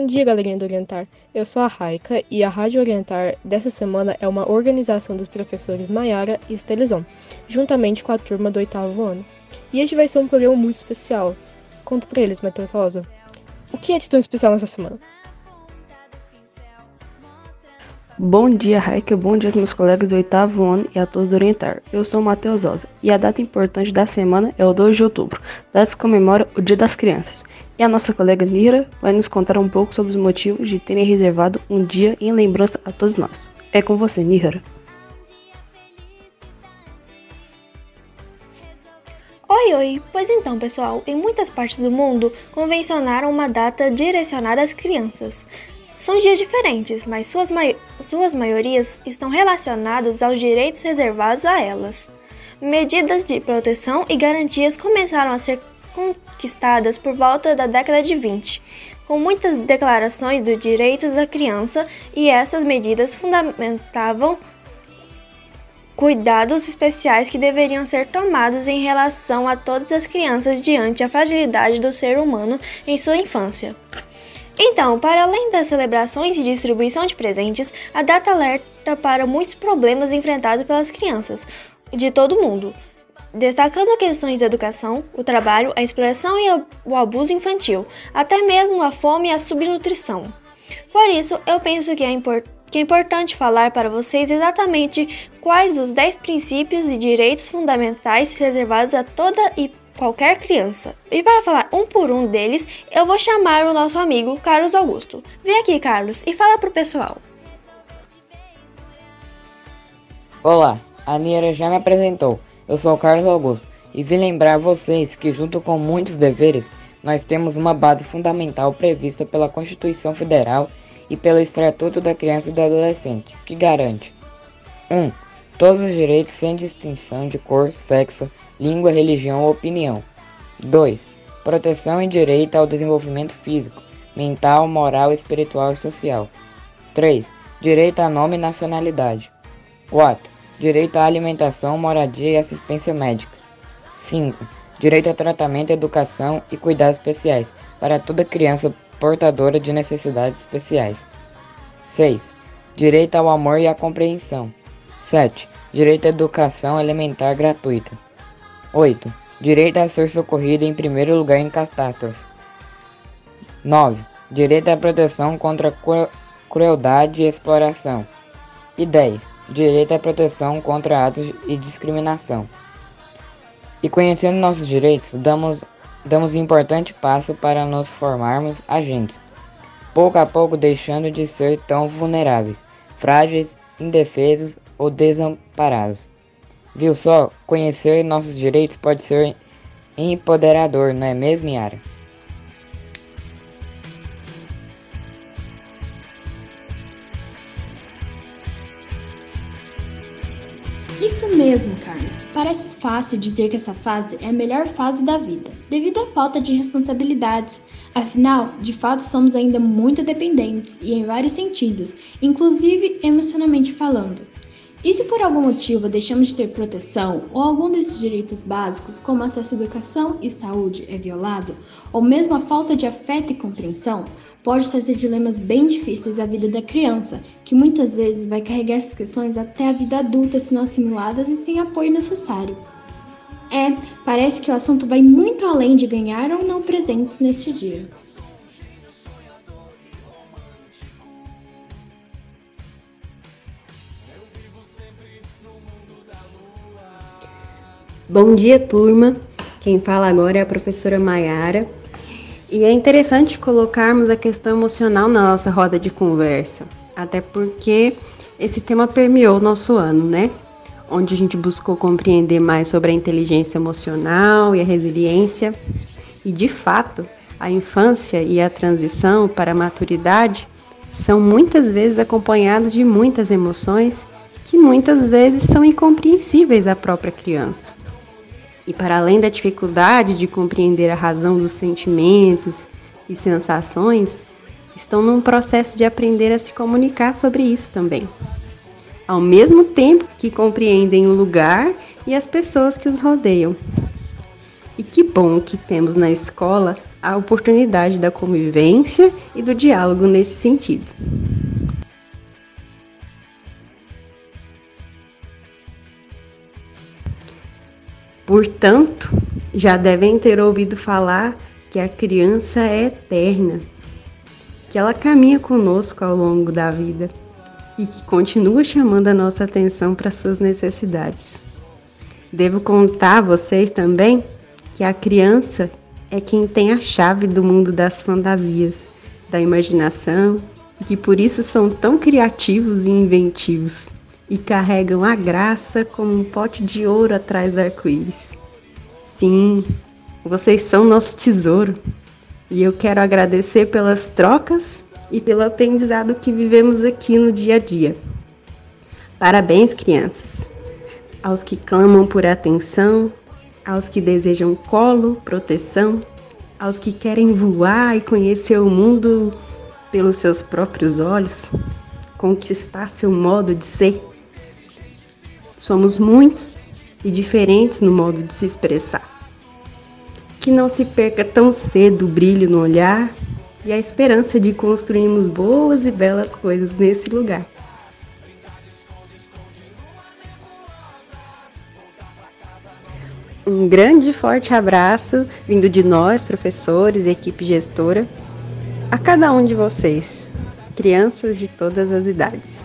Bom dia, galerinha do Orientar. Eu sou a Raika e a Rádio Orientar dessa semana é uma organização dos professores Maiara e Estelizon, juntamente com a turma do oitavo ano. E este vai ser um programa muito especial. Conta pra eles, Matheus Rosa. O que é de tão especial nessa semana? Bom dia, Raika. Bom dia aos meus colegas do oitavo ano e a todos do Orientar. Eu sou Matheus Osa e a data importante da semana é o 2 de outubro, data que comemora o Dia das Crianças. E a nossa colega Nira vai nos contar um pouco sobre os motivos de terem reservado um dia em lembrança a todos nós. É com você, Nira. Oi, oi! Pois então, pessoal, em muitas partes do mundo convencionaram uma data direcionada às crianças. São dias diferentes, mas suas, mai suas maiorias estão relacionadas aos direitos reservados a elas. Medidas de proteção e garantias começaram a ser conquistadas por volta da década de 20, com muitas declarações dos direitos da criança, e essas medidas fundamentavam cuidados especiais que deveriam ser tomados em relação a todas as crianças diante a fragilidade do ser humano em sua infância. Então, para além das celebrações e distribuição de presentes, a data alerta para muitos problemas enfrentados pelas crianças de todo o mundo, destacando questões da educação, o trabalho, a exploração e o abuso infantil, até mesmo a fome e a subnutrição. Por isso, eu penso que é, import que é importante falar para vocês exatamente quais os 10 princípios e direitos fundamentais reservados a toda e qualquer criança. E para falar um por um deles, eu vou chamar o nosso amigo Carlos Augusto. Vem aqui, Carlos, e fala pro pessoal. Olá, a Nira já me apresentou. Eu sou o Carlos Augusto e vim lembrar vocês que, junto com muitos deveres, nós temos uma base fundamental prevista pela Constituição Federal e pelo Estatuto da Criança e do Adolescente, que garante 1. Um, todos os direitos sem distinção de cor, sexo, língua, religião ou opinião. 2. Proteção e direito ao desenvolvimento físico, mental, moral, espiritual e social. 3. Direito a nome e nacionalidade. 4. Direito à alimentação, moradia e assistência médica. 5. Direito a tratamento, educação e cuidados especiais para toda criança portadora de necessidades especiais. 6. Direito ao amor e à compreensão. 7. Direito à educação elementar gratuita. 8. Direito a ser socorrido em primeiro lugar em catástrofes. 9. Direito à proteção contra crueldade e exploração. E 10. Direito à proteção contra atos de discriminação. E conhecendo nossos direitos, damos, damos um importante passo para nos formarmos agentes, pouco a pouco deixando de ser tão vulneráveis, frágeis, indefesos ou desamparados. Viu só? Conhecer nossos direitos pode ser empoderador, não é mesmo, Yara? Isso mesmo, Carlos. Parece fácil dizer que essa fase é a melhor fase da vida, devido à falta de responsabilidades. Afinal, de fato, somos ainda muito dependentes e em vários sentidos, inclusive emocionalmente falando. E se por algum motivo deixamos de ter proteção ou algum desses direitos básicos, como acesso à educação e saúde, é violado, ou mesmo a falta de afeto e compreensão, pode trazer dilemas bem difíceis à vida da criança, que muitas vezes vai carregar essas questões até a vida adulta se não assimiladas e sem apoio necessário. É, parece que o assunto vai muito além de ganhar ou não presentes neste dia. Bom dia, turma. Quem fala agora é a professora Maiara. E é interessante colocarmos a questão emocional na nossa roda de conversa, até porque esse tema permeou o nosso ano, né? Onde a gente buscou compreender mais sobre a inteligência emocional e a resiliência. E de fato, a infância e a transição para a maturidade são muitas vezes acompanhados de muitas emoções que muitas vezes são incompreensíveis à própria criança. E para além da dificuldade de compreender a razão dos sentimentos e sensações, estão num processo de aprender a se comunicar sobre isso também. Ao mesmo tempo que compreendem o lugar e as pessoas que os rodeiam. E que bom que temos na escola a oportunidade da convivência e do diálogo nesse sentido. Portanto, já devem ter ouvido falar que a criança é eterna, que ela caminha conosco ao longo da vida e que continua chamando a nossa atenção para suas necessidades. Devo contar a vocês também que a criança é quem tem a chave do mundo das fantasias, da imaginação e que por isso são tão criativos e inventivos e carregam a graça como um pote de ouro atrás do arco-íris. Sim, vocês são nosso tesouro e eu quero agradecer pelas trocas e pelo aprendizado que vivemos aqui no dia a dia. Parabéns, crianças! Aos que clamam por atenção, aos que desejam colo, proteção, aos que querem voar e conhecer o mundo pelos seus próprios olhos, conquistar seu modo de ser. Somos muitos e diferentes no modo de se expressar. Que não se perca tão cedo o brilho no olhar e a esperança de construirmos boas e belas coisas nesse lugar. Um grande e forte abraço vindo de nós, professores e equipe gestora, a cada um de vocês, crianças de todas as idades.